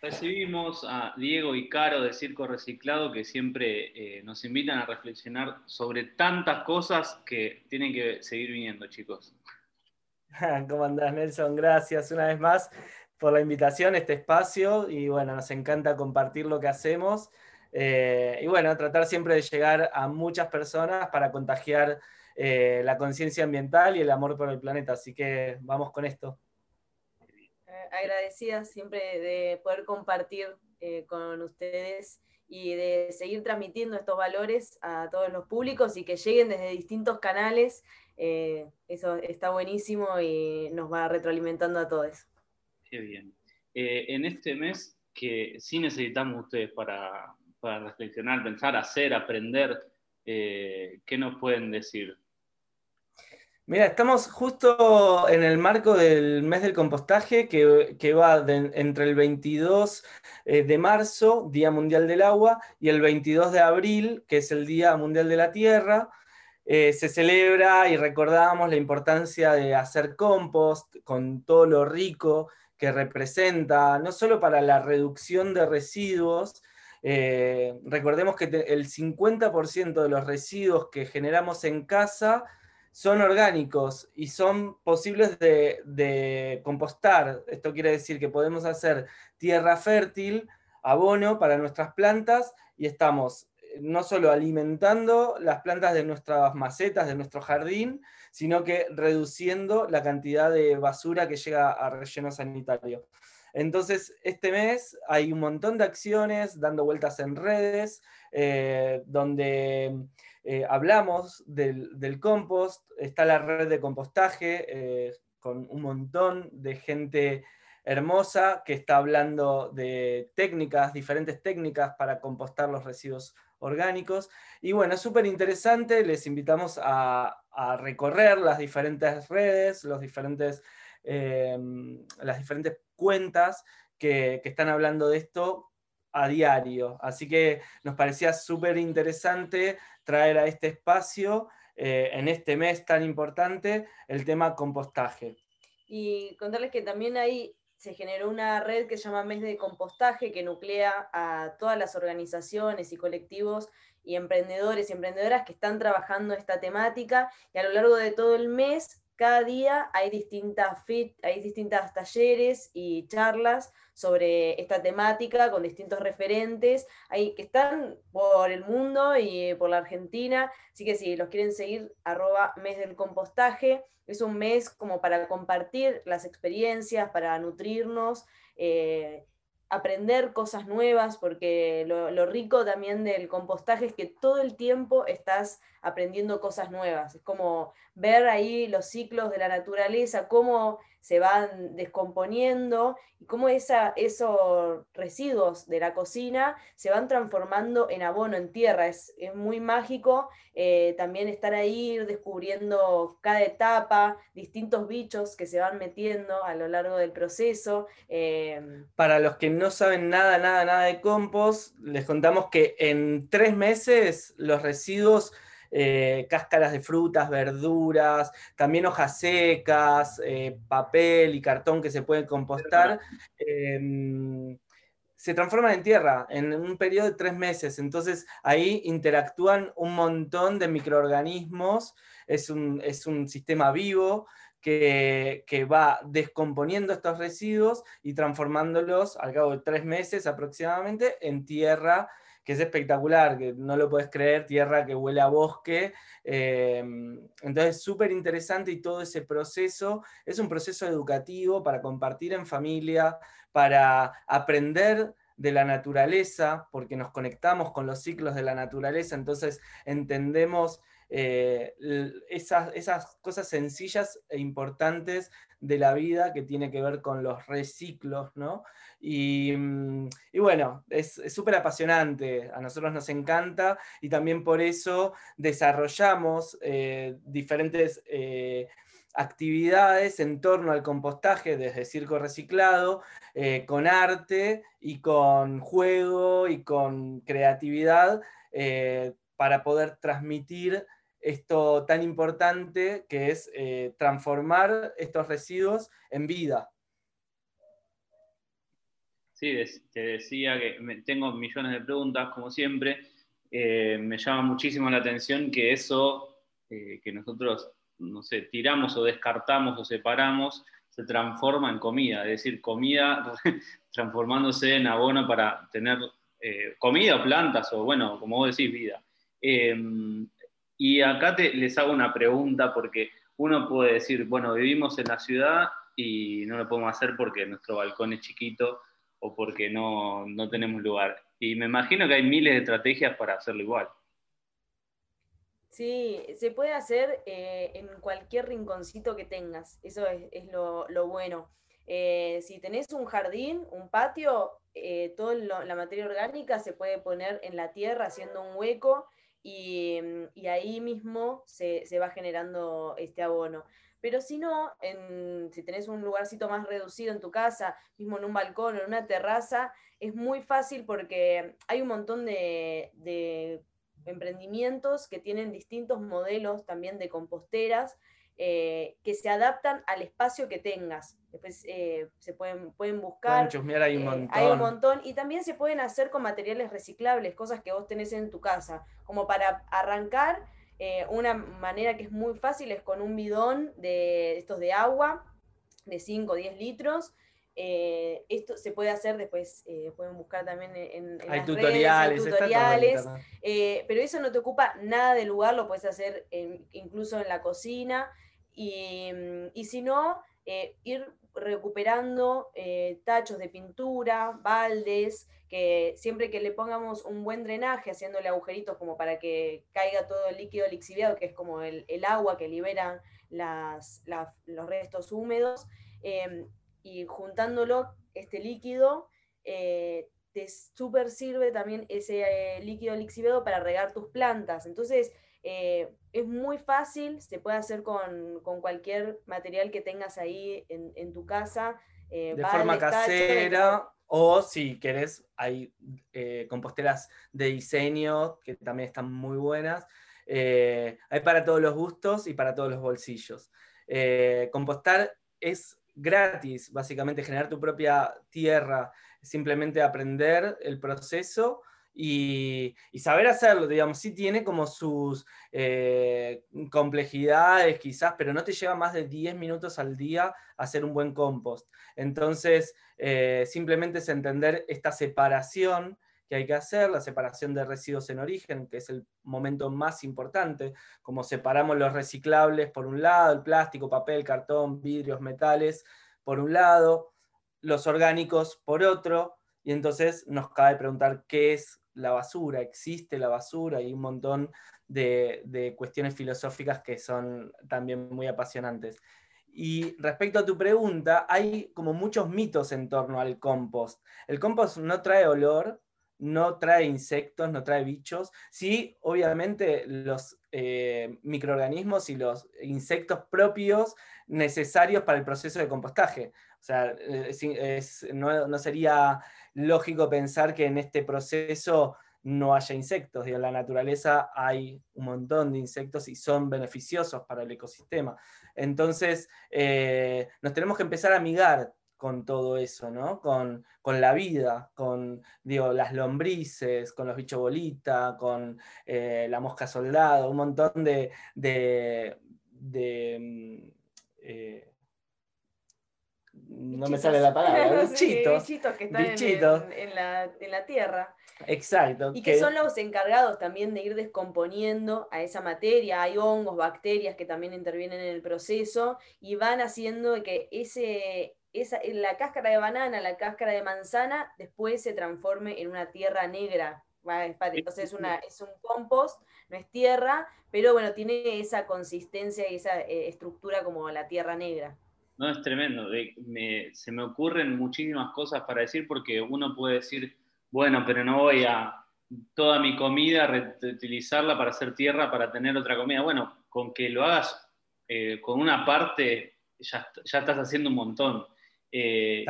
Recibimos a Diego y Caro de Circo Reciclado que siempre eh, nos invitan a reflexionar sobre tantas cosas que tienen que seguir viniendo, chicos. ¿Cómo andás, Nelson? Gracias una vez más por la invitación este espacio y bueno, nos encanta compartir lo que hacemos eh, y bueno, tratar siempre de llegar a muchas personas para contagiar eh, la conciencia ambiental y el amor por el planeta. Así que vamos con esto agradecida siempre de poder compartir eh, con ustedes y de seguir transmitiendo estos valores a todos los públicos y que lleguen desde distintos canales. Eh, eso está buenísimo y nos va retroalimentando a todos. Qué bien. Eh, en este mes que sí necesitamos ustedes para, para reflexionar, pensar, hacer, aprender, ¿qué nos pueden decir? Mira, estamos justo en el marco del mes del compostaje que, va entre el 22 eh, de marzo, Día Mundial del Agua, y el 22 de abril, que es el Día Mundial de la Tierra. Eh, se celebra y recordamos la importancia de hacer compost con todo lo rico que representa, no solo para la reducción de residuos, eh, recordemos que el 50% de los residuos que generamos en casa son orgánicos y son posibles de, compostar. Esto quiere decir que podemos hacer tierra fértil, abono para nuestras plantas y estamos no solo alimentando las plantas de nuestras macetas, de nuestro jardín, sino que reduciendo la cantidad de basura que llega a relleno sanitario. Entonces, este mes hay un montón de acciones dando vueltas en redes, eh, donde eh, hablamos del, compost, está la red de compostaje eh, con un montón de gente hermosa que está hablando de técnicas, diferentes técnicas para compostar los residuos orgánicos. Y bueno, súper interesante, les invitamos a, recorrer las diferentes redes, los diferentes, em, las diferentes cuentas que, están hablando de esto a diario. Así que nos parecía súper interesante traer a este espacio, eh, en este mes tan importante, el tema compostaje. Y contarles que también ahí se generó una red que se llama Mes de Compostaje, que nuclea a todas las organizaciones y colectivos y emprendedores y emprendedoras que están trabajando esta temática, y a lo largo de todo el mes cada día hay distintas fit, hay distintas talleres y charlas sobre esta temática con distintos referentes que están por el mundo y por la Argentina. Así que si los quieren seguir, arroba mes del compostaje. Es un mes como para compartir las experiencias, para nutrirnos. Eh, aprender cosas nuevas, porque lo, rico también del compostaje es que todo el tiempo estás aprendiendo cosas nuevas. Es como ver ahí los ciclos de la naturaleza, cómo se van descomponiendo y cómo esa, esos residuos de la cocina se van transformando en abono, en tierra. Es, muy mágico eh, también estar ahí descubriendo cada etapa, distintos bichos que se van metiendo a lo largo del proceso. Em, Para los que no saben nada, nada, nada de compost, les contamos que en tres meses los residuos eh, cáscaras de frutas, verduras, también hojas secas, eh, papel y cartón que se pueden compostar, em, se transforman en tierra en un periodo de tres meses. Entonces ahí interactúan un montón de microorganismos, es un, sistema vivo. Que, que, va descomponiendo estos residuos y transformándolos al cabo de tres meses aproximadamente en tierra que es espectacular, que no lo puedes creer, tierra que huele a bosque. Eh, entonces, súper interesante y todo ese proceso es un proceso educativo para compartir en familia, para aprender de la naturaleza, porque nos conectamos con los ciclos de la naturaleza, entonces entendemos eh, esas, esas cosas sencillas e importantes de la vida que tiene que ver con los reciclos, ¿no? Mm, y, bueno, es súper apasionante, a nosotros nos encanta y también por eso desarrollamos eh, diferentes eh, actividades en torno al compostaje desde circo reciclado, eh, con arte y con juego y con creatividad para poder transmitir esto tan importante que es transformar estos residuos en vida. Sí, te decía que tengo millones de preguntas, como siempre. Eh, me llama muchísimo la atención que eso eh, que nosotros, no sé, tiramos o descartamos o separamos, se transforma en comida, es decir, comida transformándose en abono para tener eh, comida o plantas, o bueno, como vos decís, vida. Y acá te, les hago una pregunta porque uno puede decir, bueno, vivimos en la ciudad y no lo podemos hacer porque nuestro balcón es chiquito o porque no, tenemos lugar. Y me imagino que hay miles de estrategias para hacerlo igual. Sí, se puede hacer eh, en cualquier rinconcito que tengas, eso es, lo, bueno. Eh, si tenés un jardín, un patio, eh, toda la materia orgánica se puede poner en la tierra haciendo un hueco y, ahí mismo se, se, va generando este abono. Pero si no, si tenés un lugarcito más reducido en tu casa, mismo en un balcón o en una terraza, es muy fácil porque hay un montón de, emprendimientos que tienen distintos modelos también de composteras eh, que se adaptan al espacio que tengas. Después eh, se pueden, pueden buscar. hay un montón. Eh, hay un montón. Y también se pueden hacer con materiales reciclables, cosas que vos tenés en tu casa. Como para arrancar, eh, una manera que es muy fácil es con un bidón de estos de agua de 5 o 10 litros. Eh, esto se puede hacer después, eh, pueden buscar también en, hay, tutoriales, tutoriales, pero eso no te ocupa nada de lugar, lo puedes hacer incluso en la cocina. Y, y si no, ir recuperando tachos de pintura, baldes, que siempre que le pongamos un buen drenaje, haciéndole agujeritos como para que caiga todo el líquido lixiviado, que es como el, agua que liberan las, los restos húmedos, em, y juntándolo, este líquido, eh, te súper sirve también ese eh, líquido lixiviado para regar tus plantas. Entonces, eh, es muy fácil, se puede hacer con, cualquier material que tengas ahí en, tu casa. de forma casera. O si querés, hay eh, composteras de diseño que también están muy buenas. Eh, hay para todos los gustos y para todos los bolsillos. Eh, compostar es gratis, básicamente generar tu propia tierra, simplemente aprender el proceso y, saber hacerlo, digamos, sí tiene como sus complejidades quizás, pero no te lleva más de 10 minutos al día hacer un buen compost. Entonces, eh, simplemente es entender esta separación que hay que hacer, la separación de residuos en origen, que es el momento más importante, como separamos los reciclables por un lado, el plástico, papel, cartón, vidrios, metales, por un lado, los orgánicos por otro, y entonces nos cabe preguntar qué es la basura, existe la basura y un montón de, cuestiones filosóficas que son también muy apasionantes. Y respecto a tu pregunta, hay como muchos mitos en torno al compost. El compost no trae olor, no trae insectos, no trae bichos. Sí, obviamente los eh, microorganismos y los insectos propios necesarios para el proceso de compostaje. Sea, no, no, sería lógico pensar que en este proceso no haya insectos. en la naturaleza hay un montón de insectos y son beneficiosos para el ecosistema. Entonces, eh, nos tenemos que empezar a amigar con todo eso, ¿no? Con, la vida, con digo, las lombrices, con los bichos bolita, con eh, la mosca soldado, un montón de, mm, eh, no me sale la palabra, bichitos, bichitos que están En, la, tierra. Exacto. Y que, son los encargados también de ir descomponiendo a esa materia. Hay hongos, bacterias que también intervienen en el proceso y van haciendo que ese, esa, la cáscara de banana, la cáscara de manzana, después se transforme en una tierra negra. Entonces es, una, es un compost, no es tierra, pero bueno, tiene esa consistencia y esa eh, estructura como la tierra negra. No, es tremendo. se me ocurren muchísimas cosas para decir porque uno puede decir, bueno, pero no voy a toda mi comida reutilizarla para hacer tierra para tener otra comida. Bueno, con que lo hagas eh, con una parte, ya, estás haciendo un montón. Eh,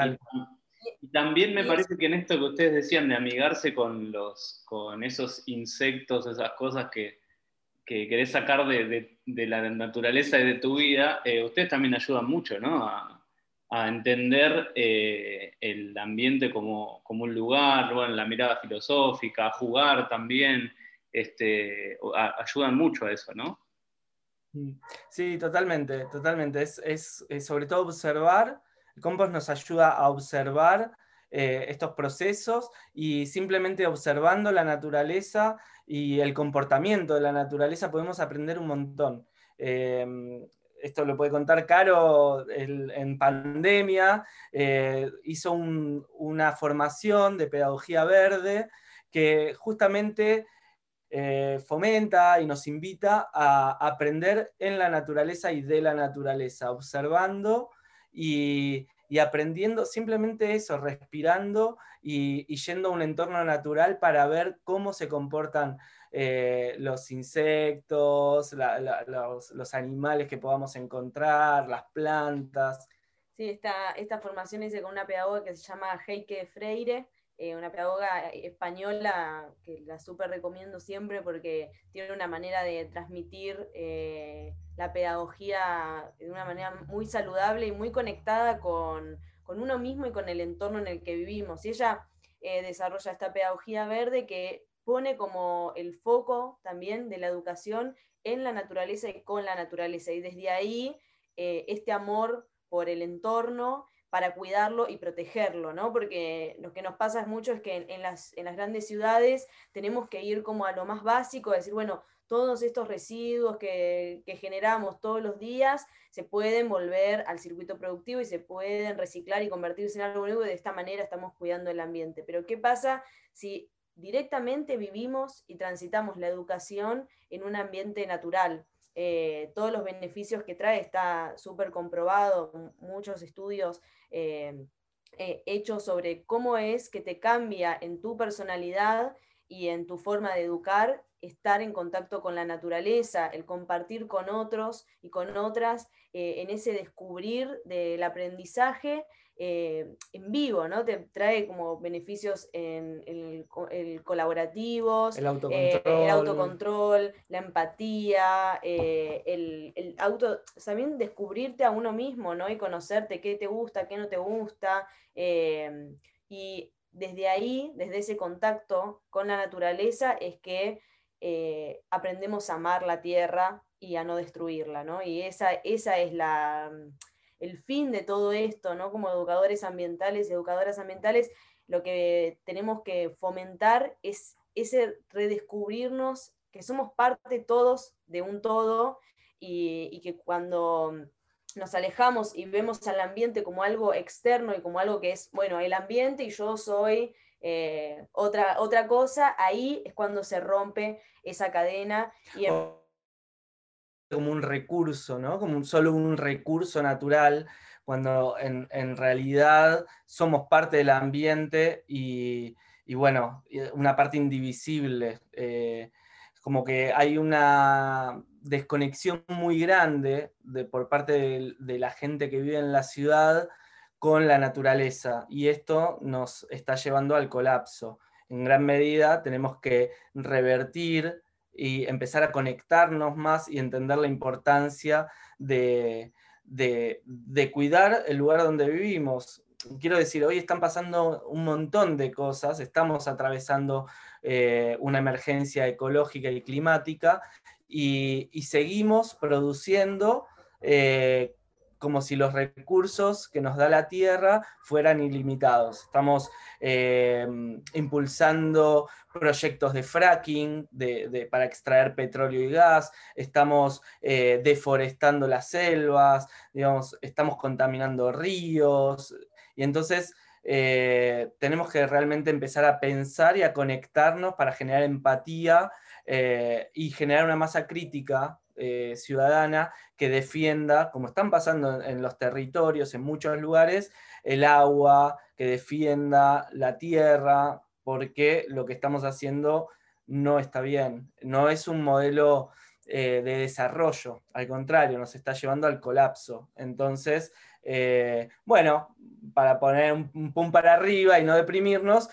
y, también me parece que en esto que ustedes decían de amigarse con, los, con esos insectos, esas cosas que, que querés sacar de, la naturaleza y de tu vida, eh, ustedes también ayudan mucho, ¿no? A, entender eh, el ambiente como, un lugar, bueno, la mirada filosófica, jugar también, este, ayudan mucho a eso, ¿no? Mm. Sí, totalmente, totalmente. Es, sobre todo observar, el compost nos ayuda a observar eh, estos procesos y simplemente observando la naturaleza y el comportamiento de la naturaleza podemos aprender un montón. Em, esto lo puede contar Caro en pandemia, eh, hizo una formación de pedagogía verde que justamente eh, fomenta y nos invita a aprender en la naturaleza y de la naturaleza, observando y, aprendiendo simplemente eso, respirando y, yendo a un entorno natural para ver cómo se comportan eh, los insectos, los, animales que podamos encontrar, las plantas. Sí, esta, esta formación hice con una pedagoga que se llama Heike Freire, eh, una pedagoga española que la súper recomiendo siempre porque tiene una manera de transmitir eh, la pedagogía de una manera muy saludable y muy conectada con, uno mismo y con el entorno en el que vivimos. Y ella eh, desarrolla esta pedagogía verde que pone como el foco también de la educación en la naturaleza y con la naturaleza. Y desde ahí este amor por el entorno para cuidarlo y protegerlo, ¿no? Porque lo que nos pasa mucho es que en, las, en las grandes ciudades tenemos que ir como a lo más básico, decir, bueno, todos estos residuos que, generamos todos los días se pueden volver al circuito productivo y se pueden reciclar y convertirse en algo nuevo y de esta manera estamos cuidando el ambiente. Pero ¿qué pasa si directamente vivimos y transitamos la educación en un ambiente natural? Eh, todos los beneficios que trae está súper comprobado, muchos estudios eh, eh, hechos sobre cómo es que te cambia en tu personalidad y en tu forma de educar estar en contacto con la naturaleza, el compartir con otros y con otras en ese descubrir del aprendizaje eh, en vivo, ¿no? Te trae como beneficios en, el, colaborativos, el autocontrol, el autocontrol la empatía, eh, el, auto, también descubrirte a uno mismo, ¿no? Y conocerte qué te gusta, qué no te gusta. Eh, y desde ahí, desde ese contacto con la naturaleza, es que aprendemos a amar la tierra y a no destruirla, ¿no? Y esa, esa es la el fin de todo esto, ¿no? Como educadores ambientales educadoras ambientales, lo que tenemos que fomentar es ese redescubrirnos que somos parte todos de un todo y, que cuando nos alejamos y vemos al ambiente como algo externo y como algo que es, bueno, el ambiente y yo soy eh, otra, otra cosa, ahí es cuando se rompe esa cadena y como un recurso, ¿no? Como solo un recurso natural, cuando en, realidad somos parte del ambiente y, bueno, una parte indivisible. Eh, como que hay una desconexión muy grande de, por parte de, la gente que vive en la ciudad con la naturaleza y esto nos está llevando al colapso. En gran medida tenemos que revertir y empezar a conectarnos más y entender la importancia de, cuidar el lugar donde vivimos. Quiero decir, hoy están pasando un montón de cosas, estamos atravesando eh, una emergencia ecológica y climática y, seguimos produciendo eh, como si los recursos que nos da la Tierra fueran ilimitados. Estamos eh, impulsando proyectos de fracking para extraer petróleo y gas, estamos eh, deforestando las selvas, digamos, estamos contaminando ríos, y entonces eh, tenemos que realmente empezar a pensar y a conectarnos para generar empatía y generar una masa crítica ciudadana que defienda, como están pasando en, los territorios, en muchos lugares, el agua, que defienda la tierra, porque lo que estamos haciendo no está bien. No es un modelo eh, de desarrollo, al contrario, nos está llevando al colapso. Entonces, eh, bueno, para poner un, un pum para arriba y no deprimirnos,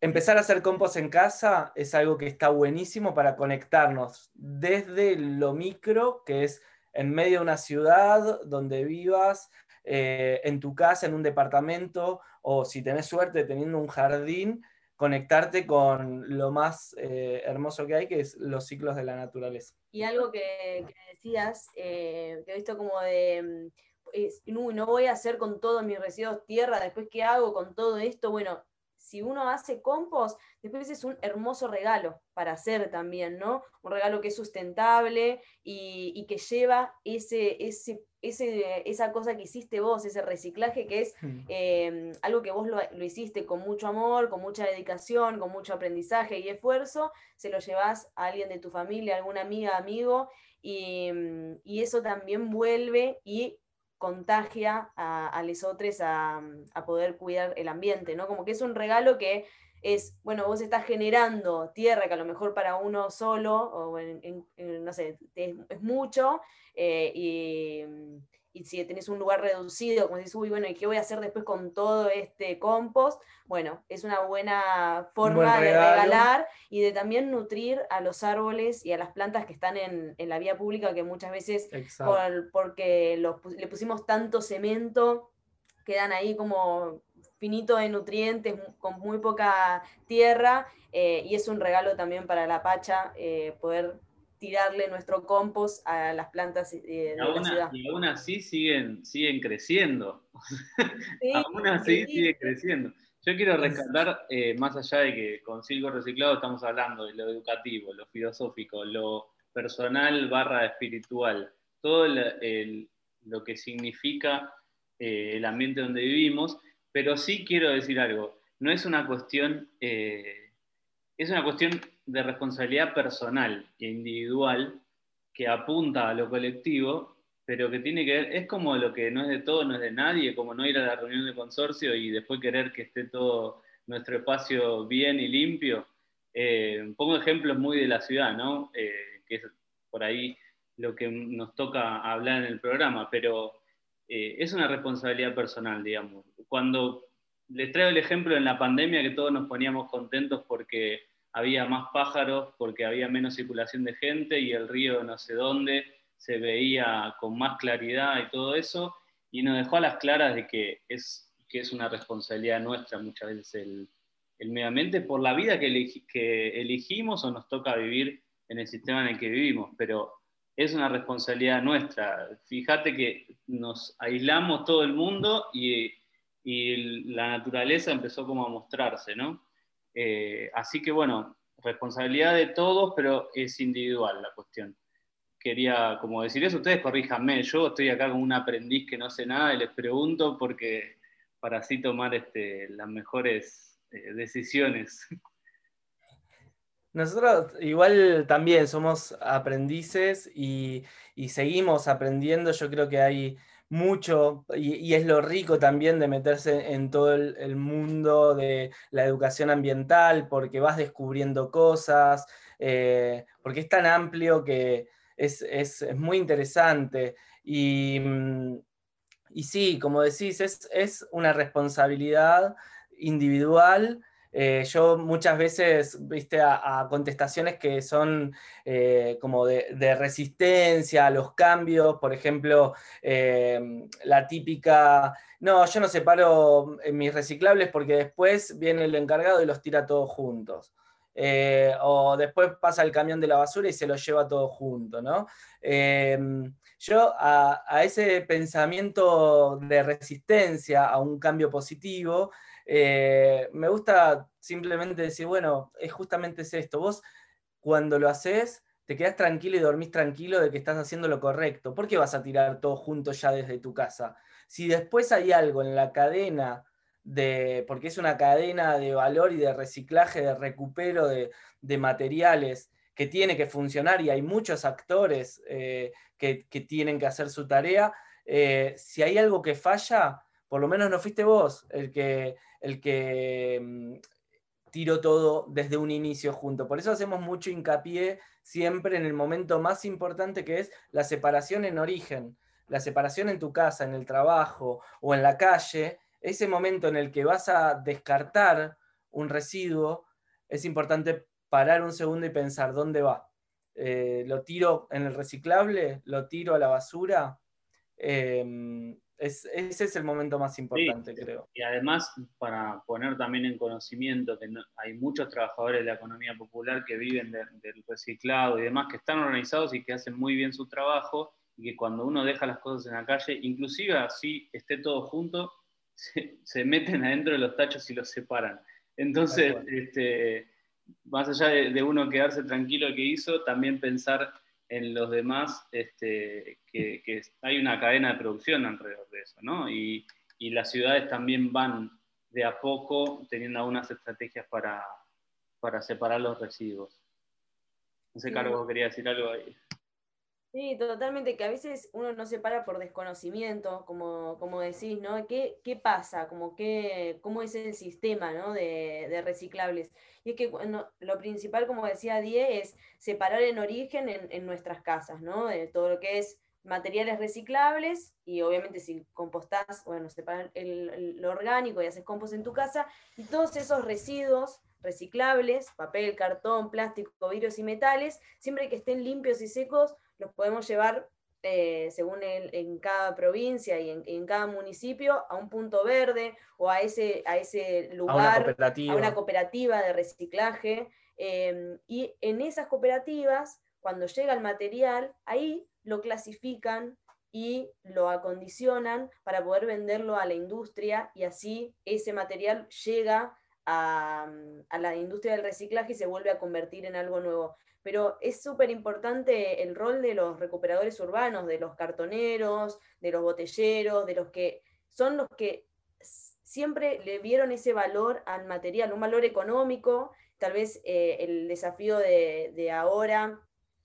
empezar a hacer compost en casa es algo que está buenísimo para conectarnos desde lo micro, que es en medio de una ciudad donde vivas, eh, en tu casa, en un departamento, o si tenés suerte teniendo un jardín, conectarte con lo más eh, hermoso que hay, que es los ciclos de la naturaleza. Y algo que, decías, que he visto como de, mm, no, no voy a hacer con todos mis residuos tierra, después qué hago con todo esto, bueno, si uno hace compost, después es un hermoso regalo para hacer también, ¿no? Un regalo que es sustentable y, que lleva ese, ese, esa cosa que hiciste vos, ese reciclaje que es mm. em, algo que vos lo, hiciste con mucho amor, con mucha dedicación, con mucho aprendizaje y esfuerzo, se lo llevas a alguien de tu familia, alguna amiga, amigo, y, y eso también vuelve y contagia a, a otros a, poder cuidar el ambiente, ¿no? Como que es un regalo que es, bueno, vos estás generando tierra que a lo mejor para uno solo, o no sé, es, mucho, eh, y, y si tenés un lugar reducido, como dices, uy, bueno, ¿y qué voy a hacer después con todo este compost? Bueno, es una buena forma de regalar y de también nutrir a los árboles y a las plantas que están en, la vía pública, que muchas veces, porque le pusimos tanto cemento, quedan ahí como finito de nutrientes, con muy poca tierra, eh, y es un regalo también para la Pacha eh, poder tirarle nuestro compost a las plantas eh, de la ciudad. Y aún así siguen, siguen creciendo. aún así siguen creciendo. Yo quiero rescatar, eh, más allá de que con Silgo Reciclado estamos hablando de lo educativo, lo filosófico, lo personal barra espiritual, todo lo que significa eh, el ambiente donde vivimos, pero sí quiero decir algo, no es una cuestión, es una cuestión de responsabilidad personal e individual que apunta a lo colectivo, pero que tiene que ver, es como lo que no es de todo, no es de nadie, como no ir a la reunión de consorcio y después querer que esté todo nuestro espacio bien y limpio. Eh, pongo ejemplos muy de la ciudad, ¿no? Eh, que es por ahí lo que nos toca hablar en el programa, pero eh, es una responsabilidad personal, digamos. Cuando les traigo el ejemplo en la pandemia que todos nos poníamos contentos porque había más pájaros porque había menos circulación de gente y el río no sé dónde se veía con más claridad y todo eso, y nos dejó a las claras de que es, que es una responsabilidad nuestra muchas veces el, el medio ambiente por la vida que, que elegimos o nos toca vivir en el sistema en el que vivimos, pero es una responsabilidad nuestra. Fíjate que nos aislamos todo el mundo y, y la naturaleza empezó como a mostrarse, ¿no? Eh, así que bueno, responsabilidad de todos, pero es individual la cuestión. Quería como decir eso, ustedes corríjanme, yo estoy acá como un aprendiz que no sé nada y les pregunto porque para así tomar este, las mejores eh, decisiones. Nosotros igual también somos aprendices y, y, seguimos aprendiendo. Yo creo que hay mucho, y, es lo rico también de meterse en todo el, mundo de la educación ambiental, porque vas descubriendo cosas, eh, porque es tan amplio que es, muy interesante. Y, mm, y, sí, como decís, es, es una responsabilidad individual eh, yo muchas veces, viste, a, contestaciones que son eh, como de, resistencia a los cambios, por ejemplo, eh, la típica, no, yo no separo mis reciclables porque después viene el encargado y los tira todos juntos. o después pasa el camión de la basura y se lo lleva todo junto, ¿no? yo a ese pensamiento de resistencia a un cambio positivo, eh, me gusta simplemente decir, bueno, es justamente es esto. Vos cuando lo haces, te quedas tranquilo y dormís tranquilo de que estás haciendo lo correcto. ¿Por qué vas a tirar todo junto ya desde tu casa? Si después hay algo en la cadena de, porque es una cadena de valor y de reciclaje, de recupero de, materiales que tiene que funcionar y hay muchos actores eh, que, tienen que hacer su tarea, eh, si hay algo que falla, por lo menos no fuiste vos el que, el que mm, tiró todo desde un inicio junto. Por eso hacemos mucho hincapié siempre en el momento más importante que es la separación en origen, la separación en tu casa, en el trabajo o en la calle. Ese momento en el que vas a descartar un residuo, es importante parar un segundo y pensar dónde va. Eh, ¿Lo tiro en el reciclable? ¿Lo tiro a la basura? Em, ese es el momento más importante, creo. Y además, para poner también en conocimiento que hay muchos trabajadores de la economía popular que viven del reciclado y demás, que están organizados y que hacen muy bien su trabajo, y que cuando uno deja las cosas en la calle, inclusive así esté todo junto, se, meten adentro de los tachos y los separan. Entonces, este, más allá de, uno quedarse tranquilo que hizo, también pensar en los demás, este, que, hay una cadena de producción alrededor de eso, ¿no? Y, las ciudades también van de a poco teniendo algunas estrategias para, para separar los residuos. No sé, Carlos, quería decir algo ahí. Sí, totalmente, que a veces uno no se para por desconocimiento, como, como decís, ¿no? ¿Qué, qué pasa? Como que, ¿Cómo es el sistema ¿no? de, reciclables? Y es que lo principal, como decía Die, es separar en origen en, nuestras casas, ¿no? De todo lo que es materiales reciclables y obviamente si compostás, bueno, separar lo orgánico y haces compost en tu casa y todos esos residuos reciclables, papel, cartón, plástico, vidrios y metales, siempre que estén limpios y secos, los podemos llevar eh, según en cada provincia y en, cada municipio a un punto verde o a ese, a ese lugar, a una cooperativa, de reciclaje. Em, y en esas cooperativas, cuando llega el material, ahí lo clasifican y lo acondicionan para poder venderlo a la industria y así ese material llega a, la industria del reciclaje y se vuelve a convertir en algo nuevo pero es súper importante el rol de los recuperadores urbanos, de los cartoneros, de los botelleros, de los que son los que siempre le vieron ese valor al material, un valor económico. Tal vez eh, el desafío de, ahora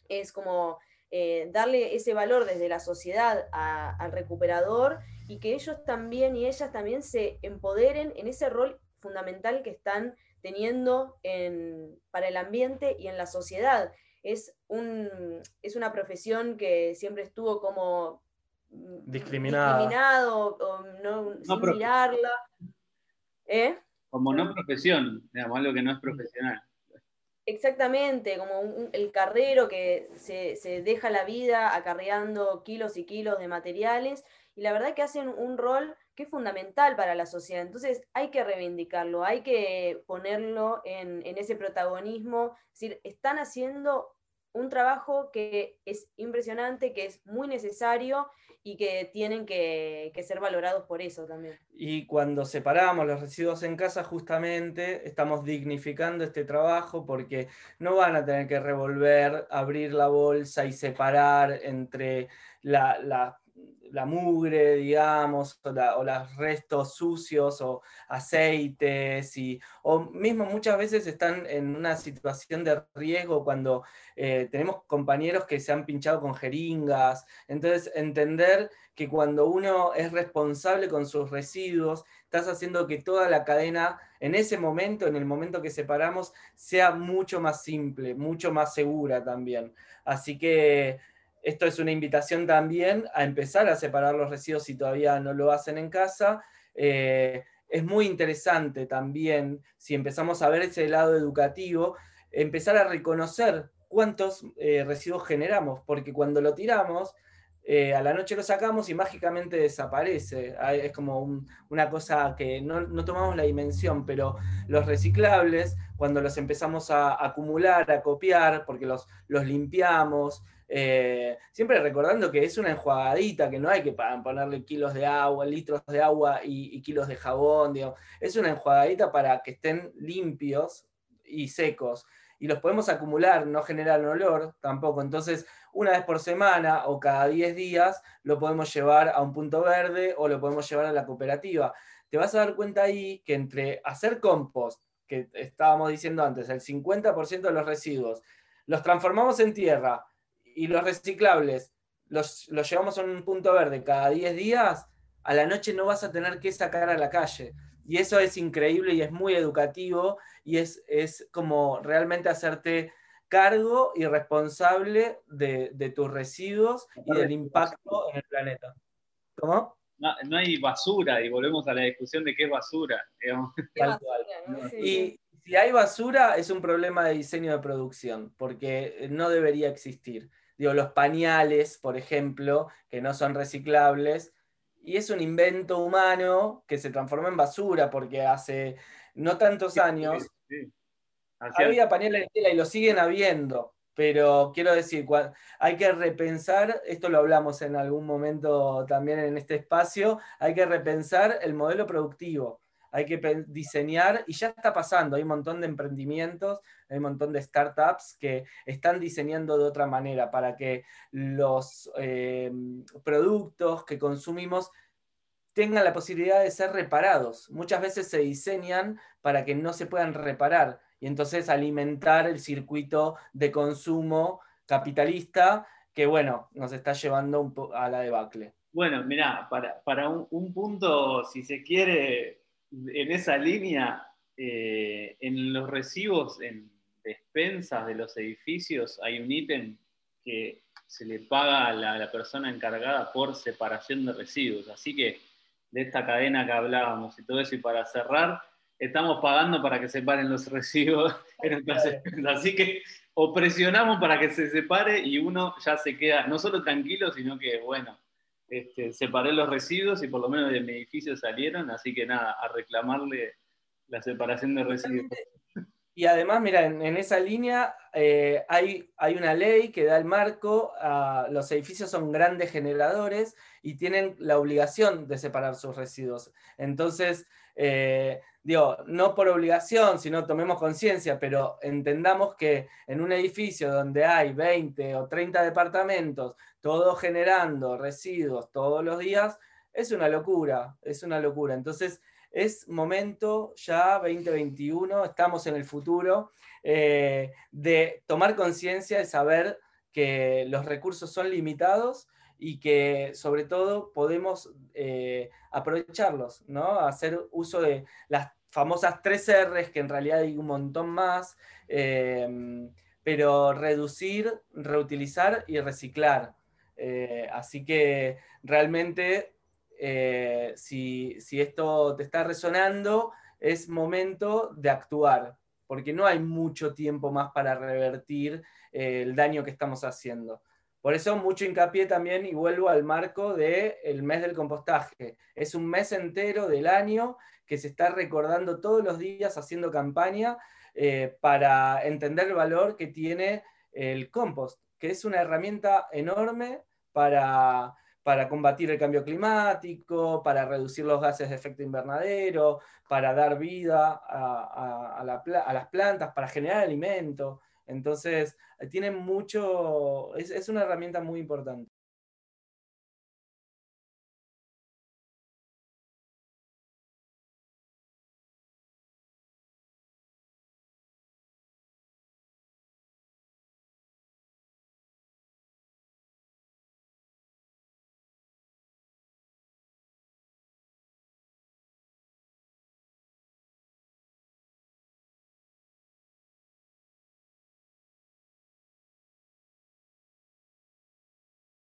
es como eh, darle ese valor desde la sociedad al recuperador y que ellos también y ellas también se empoderen en ese rol fundamental que están teniendo para el ambiente y en la sociedad. Es, un, es una profesión que siempre estuvo como mm, discriminado o no, sin mirarla. ¿Eh? Como no profesión, digamos, algo que no es profesional. Exactamente, como el carrero que se, se, deja la vida acarreando kilos y kilos de materiales y la verdad que hacen un rol que es fundamental para la sociedad. Entonces hay que reivindicarlo, hay que ponerlo en, ese protagonismo. Es decir, están haciendo un trabajo que es impresionante, que es muy necesario y que tienen que, ser valorados por eso también. Y cuando separamos los residuos en casa, justamente estamos dignificando este trabajo porque no van a tener que revolver, abrir la bolsa y separar entre la, la la mugre, digamos, o, los restos sucios o aceites, y, o mismo muchas veces están en una situación de riesgo cuando eh, tenemos compañeros que se han pinchado con jeringas. Entonces, entender que cuando uno es responsable con sus residuos, estás haciendo que toda la cadena, en ese momento, en el momento que separamos, sea mucho más simple, mucho más segura también. Así que esto es una invitación también a empezar a separar los residuos si todavía no lo hacen en casa. Eh, es muy interesante también, si empezamos a ver ese lado educativo, empezar a reconocer cuántos eh, residuos generamos, porque cuando lo tiramos, eh, a la noche lo sacamos y mágicamente desaparece. Es como una cosa que no, no, tomamos la dimensión, pero los reciclables, cuando los empezamos a acumular, a copiar, porque los, los limpiamos, eh, siempre recordando que es una enjuagadita, que no hay que ponerle kilos de agua, litros de agua y, kilos de jabón, es una enjuagadita para que estén limpios y secos. Y los podemos acumular, no generan olor tampoco. Entonces, una vez por semana o cada 10 días lo podemos llevar a un punto verde o lo podemos llevar a la cooperativa. Te vas a dar cuenta ahí que entre hacer compost, que estábamos diciendo antes, el 50% de los residuos, los transformamos en tierra, y los reciclables los, llevamos a un punto verde cada 10 días, a la noche no vas a tener que sacar a la calle. Y eso es increíble y es muy educativo y es, es como realmente hacerte cargo y responsable de, tus residuos y del impacto en el planeta. ¿Cómo? No, hay basura y volvemos a la discusión de qué es basura. Y si hay basura es un problema de diseño de producción porque no debería existir digo, los pañales, por ejemplo, que no son reciclables, y es un invento humano que se transformó en basura porque hace no tantos años había paneles de tela y lo siguen habiendo. Pero quiero decir, hay que repensar, esto lo hablamos en algún momento también en este espacio, hay que repensar el modelo productivo hay que diseñar, y ya está pasando, hay un montón de emprendimientos, hay un montón de startups que están diseñando de otra manera para que los eh, productos que consumimos tengan la posibilidad de ser reparados. Muchas veces se diseñan para que no se puedan reparar y entonces alimentar el circuito de consumo capitalista que, bueno, nos está llevando a la debacle. Bueno, mira, para, un, punto, si se quiere, en esa línea, eh, en los recibos, en despensas de los edificios, hay un ítem que se le paga a la, persona encargada por separación de residuos. Así que de esta cadena que hablábamos y todo eso, y para cerrar, estamos pagando para que separen los residuos. así que o presionamos para que se separe y uno ya se queda no solo tranquilo, sino que, bueno, este, separé los residuos y por lo menos de mi edificio salieron, así que nada, a reclamarle la separación de residuos. Y además, mira, en, esa línea eh, hay, hay, una ley que da el marco, a, los edificios son grandes generadores y tienen la obligación de separar sus residuos. Entonces, eh, digo, no por obligación, sino tomemos conciencia, pero entendamos que en un edificio donde hay 20 o 30 departamentos, todos generando residuos todos los días, es una locura, es una locura. Entonces, es momento ya 2021, estamos en el futuro, eh, de tomar conciencia, de saber que los recursos son limitados y que sobre todo podemos eh, aprovecharlos, ¿no? hacer uso de las famosas tres R's, que en realidad hay un montón más, em, pero reducir, reutilizar y reciclar. Eh, así que realmente, eh, si, esto te está resonando, es momento de actuar, porque no hay mucho tiempo más para revertir el daño que estamos haciendo. Por eso mucho hincapié también, y vuelvo al marco del mes del compostaje. Es un mes entero del año que se está recordando todos los días haciendo campaña eh, para entender el valor que tiene el compost, que es una herramienta enorme para, para combatir el cambio climático, para reducir los gases de efecto invernadero, para dar vida a, las plantas, para generar alimento. Entonces, tiene mucho, es, es una herramienta muy importante.